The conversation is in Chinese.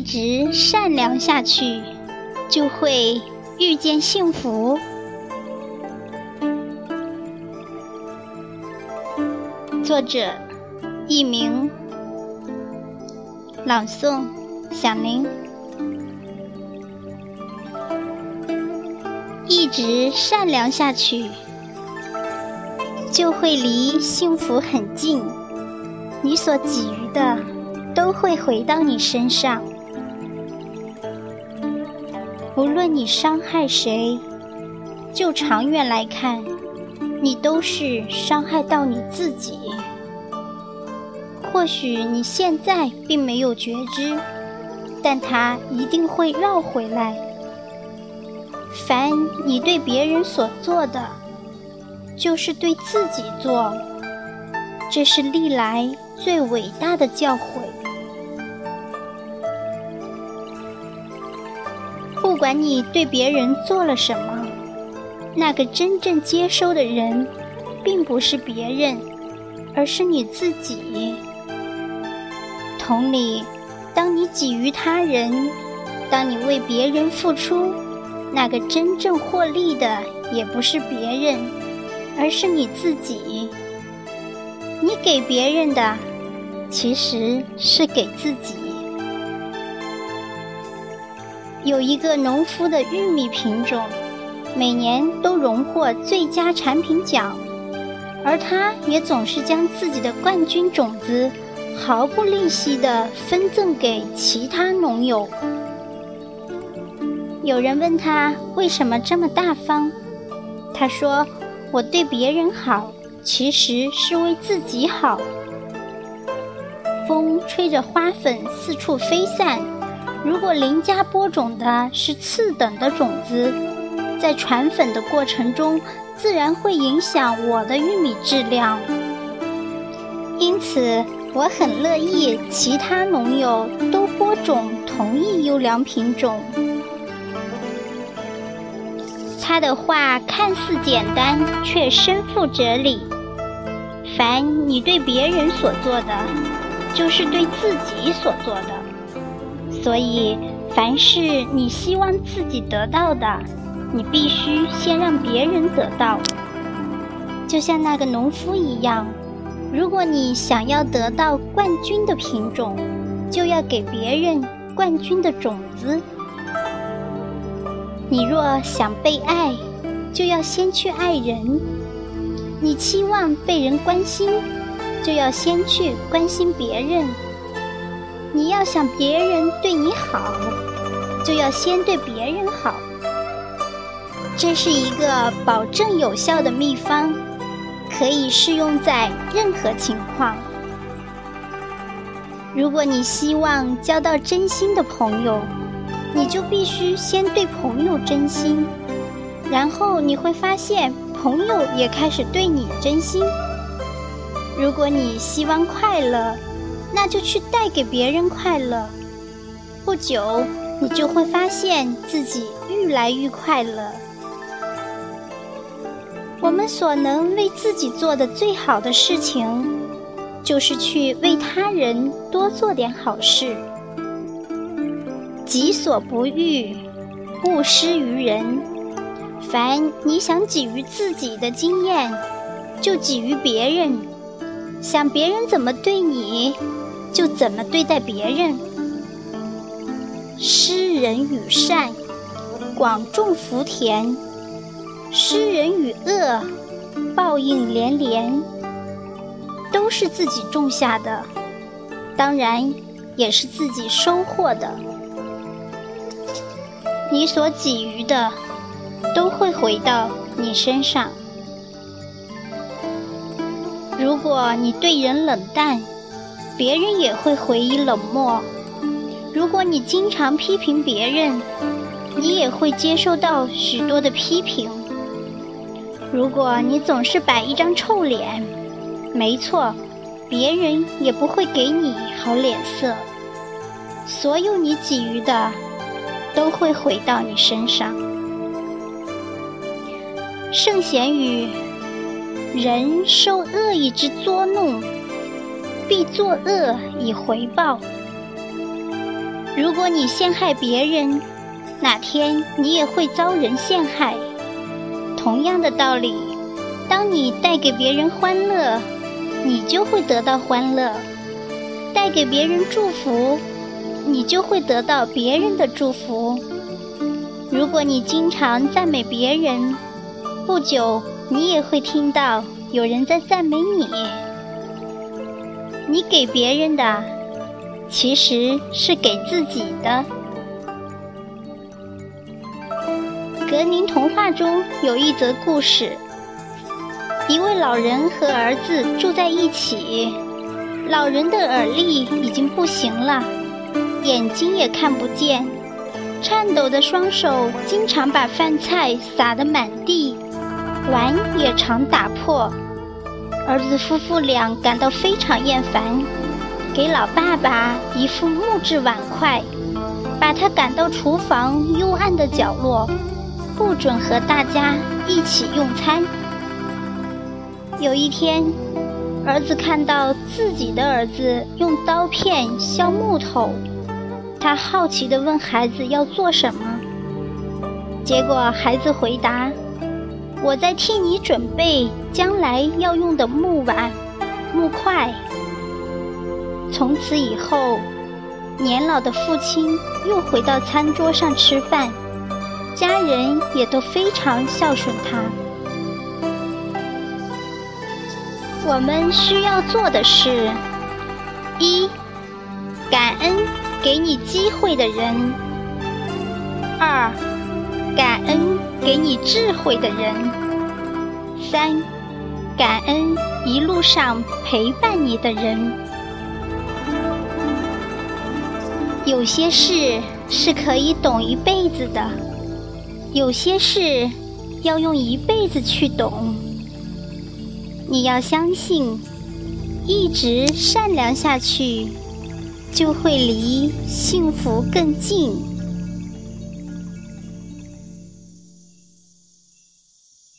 一直善良下去，就会遇见幸福。作者：佚名，朗诵：响铃。一直善良下去，就会离幸福很近。你所给予的，都会回到你身上。无论你伤害谁，就长远来看，你都是伤害到你自己。或许你现在并没有觉知，但它一定会绕回来。凡你对别人所做的，就是对自己做。这是历来最伟大的教诲。管你对别人做了什么，那个真正接收的人，并不是别人，而是你自己。同理，当你给予他人，当你为别人付出。那个真正获利的也不是别人，而是你自己。你给别人的，其实是给自己。有一个农夫的玉米品种，每年都荣获最佳产品奖，而他也总是将自己的冠军种子毫不吝惜地分赠给其他农友。有人问他为什么这么大方，他说：“我对别人好，其实是为自己好。”风吹着花粉四处飞散，如果邻家播种的是次等的种子，在传粉的过程中，自然会影响我的玉米质量。因此，我很乐意其他农友都播种同一优良品种。他的话看似简单，却深负哲理。凡你对别人所做的，就是对自己所做的。所以，凡是你希望自己得到的，你必须先让别人得到。就像那个农夫一样，如果你想要得到冠军的品种，就要给别人冠军的种子。你若想被爱，就要先去爱人；你期望被人关心，就要先去关心别人；你要想别人对你好，就要先对别人好。这是一个保证有效的秘方，可以适用在任何情况。如果你希望交到真心的朋友，你就必须先对朋友真心，然后你会发现朋友也开始对你真心。如果你希望快乐，那就去带给别人快乐。不久，你就会发现自己愈来愈快乐。我们所能为自己做的最好的事情，就是去为他人多做点好事。己所不欲，勿施于人。凡你想给予自己的经验，就给予别人；想别人怎么对你，就怎么对待别人。施人与善，广种福田；施人与恶，报应连连。都是自己种下的，当然也是自己收获的。你所给予的，都会回到你身上。如果你对人冷淡，别人也会回以冷漠；如果你经常批评别人，你也会接受到许多的批评；如果你总是摆一张臭脸，没错，别人也不会给你好脸色。所有你给予的。都会回到你身上。圣贤语：人受恶意之捉弄，必作恶以回报。如果你陷害别人，哪天你也会遭人陷害。同样的道理，当你带给别人欢乐，你就会得到欢乐；带给别人祝福，你就会得到别人的祝福。如果你经常赞美别人，不久你也会听到有人在赞美你。你给别人的，其实是给自己的。格林童话中有一则故事：一位老人和儿子住在一起，老人的耳力已经不行了，眼睛也看不见，颤抖的双手经常把饭菜撒得满地，碗也常打破。儿子夫妇俩感到非常厌烦，给老爸爸一副木质碗筷，把他赶到厨房幽暗的角落，不准和大家一起用餐。有一天，儿子看到自己的儿子用刀片削木头，他好奇地问孩子要做什么，结果孩子回答。我在替你准备将来要用的木碗、木筷。从此以后，年老的父亲又回到餐桌上吃饭，家人也都非常孝顺他。我们需要做的是：一、感恩给你机会的人；二、感恩。给你智慧的人，三，感恩一路上陪伴你的人。有些事是可以懂一辈子的，有些事要用一辈子去懂。你要相信，一直善良下去，就会离幸福更近。